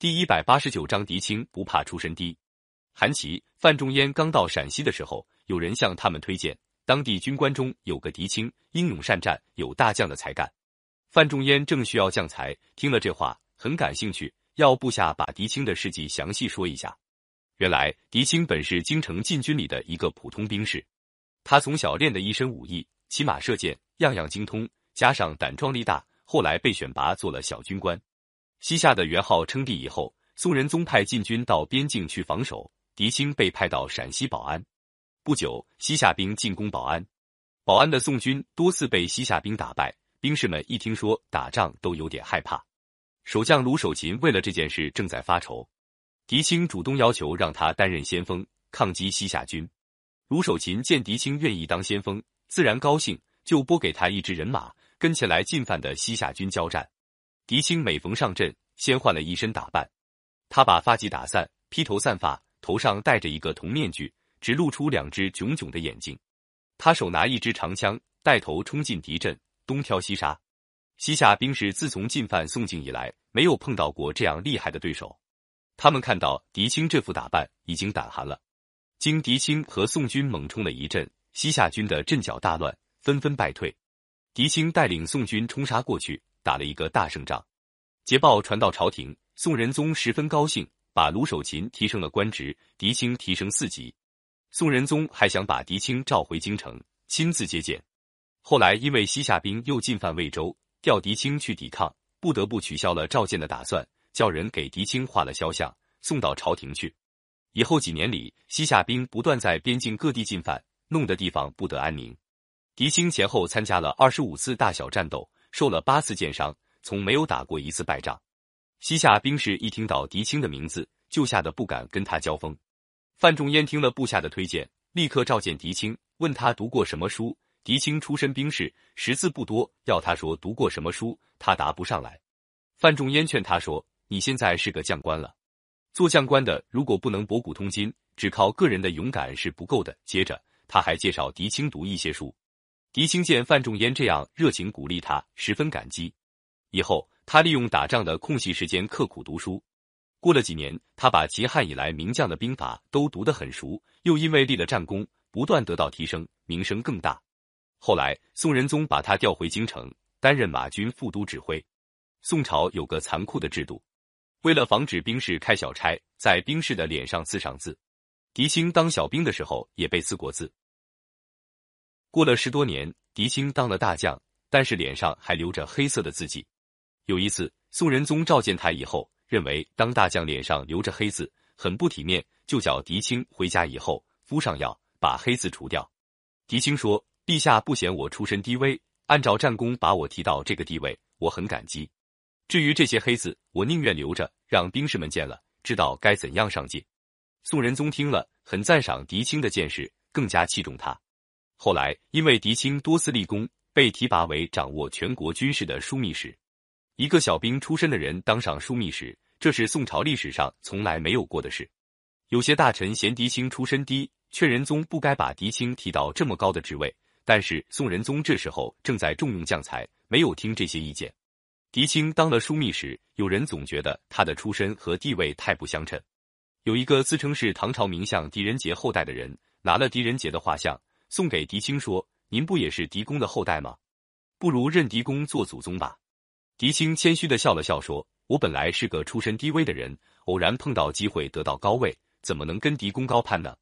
第一百八十九章狄青不怕出身低。韩琦、范仲淹刚到陕西的时候，有人向他们推荐，当地军官中有个狄青，英勇善战，有大将的才干。范仲淹正需要将才，听了这话，很感兴趣，要部下把狄青的事迹详细说一下。原来狄青本是京城禁军里的一个普通兵士，他从小练的一身武艺，骑马射箭样样精通，加上胆壮力大，后来被选拔做了小军官。西夏的元昊称帝以后，宋仁宗派禁军到边境去防守，狄青被派到陕西保安。不久，西夏兵进攻保安，保安的宋军多次被西夏兵打败，兵士们一听说打仗都有点害怕。守将卢守勤为了这件事正在发愁，狄青主动要求让他担任先锋，抗击西夏军。卢守勤见狄青愿意当先锋，自然高兴，就拨给他一支人马，跟前来进犯的西夏军交战。狄青每逢上阵，先换了一身打扮。他把发髻打散，披头散发，头上戴着一个铜面具，只露出两只炯炯的眼睛。他手拿一支长枪，带头冲进敌阵，东挑西杀。西夏兵士自从进犯宋境以来，没有碰到过这样厉害的对手。他们看到狄青这副打扮，已经胆寒了。经狄青和宋军猛冲了一阵，西夏军的阵脚大乱，纷纷败退。狄青带领宋军冲杀过去。打了一个大胜仗，捷报传到朝廷，宋仁宗十分高兴，把卢守勤提升了官职，狄青提升四级。宋仁宗还想把狄青召回京城，亲自接见。后来因为西夏兵又进犯魏州，调狄青去抵抗，不得不取消了召见的打算，叫人给狄青画了肖像，送到朝廷去。以后几年里，西夏兵不断在边境各地进犯，弄得地方不得安宁。狄青前后参加了二十五次大小战斗。受了八次箭伤，从没有打过一次败仗。西夏兵士一听到狄青的名字，就吓得不敢跟他交锋。范仲淹听了部下的推荐，立刻召见狄青，问他读过什么书。狄青出身兵士，识字不多，要他说读过什么书，他答不上来。范仲淹劝他说：“你现在是个将官了，做将官的如果不能博古通今，只靠个人的勇敢是不够的。”接着，他还介绍狄青读一些书。狄青见范仲淹这样热情鼓励他，十分感激。以后他利用打仗的空隙时间刻苦读书。过了几年，他把秦汉以来名将的兵法都读得很熟，又因为立了战功，不断得到提升，名声更大。后来宋仁宗把他调回京城，担任马军副都指挥。宋朝有个残酷的制度，为了防止兵士开小差，在兵士的脸上刺上字。狄青当小兵的时候也被刺过字。过了十多年，狄青当了大将，但是脸上还留着黑色的字迹。有一次，宋仁宗召见他以后，认为当大将脸上留着黑字很不体面，就叫狄青回家以后敷上药，把黑字除掉。狄青说：“陛下不嫌我出身低微，按照战功把我提到这个地位，我很感激。至于这些黑字，我宁愿留着，让兵士们见了知道该怎样上进。”宋仁宗听了，很赞赏狄青的见识，更加器重他。后来，因为狄青多次立功，被提拔为掌握全国军事的枢密使。一个小兵出身的人当上枢密使，这是宋朝历史上从来没有过的事。有些大臣嫌狄青出身低，劝仁宗不该把狄青提到这么高的职位。但是宋仁宗这时候正在重用将才，没有听这些意见。狄青当了枢密使，有人总觉得他的出身和地位太不相称。有一个自称是唐朝名相狄仁杰后代的人，拿了狄仁杰的画像。送给狄青说：“您不也是狄公的后代吗？不如认狄公做祖宗吧。”狄青谦虚的笑了笑说：“我本来是个出身低微的人，偶然碰到机会得到高位，怎么能跟狄公高攀呢？”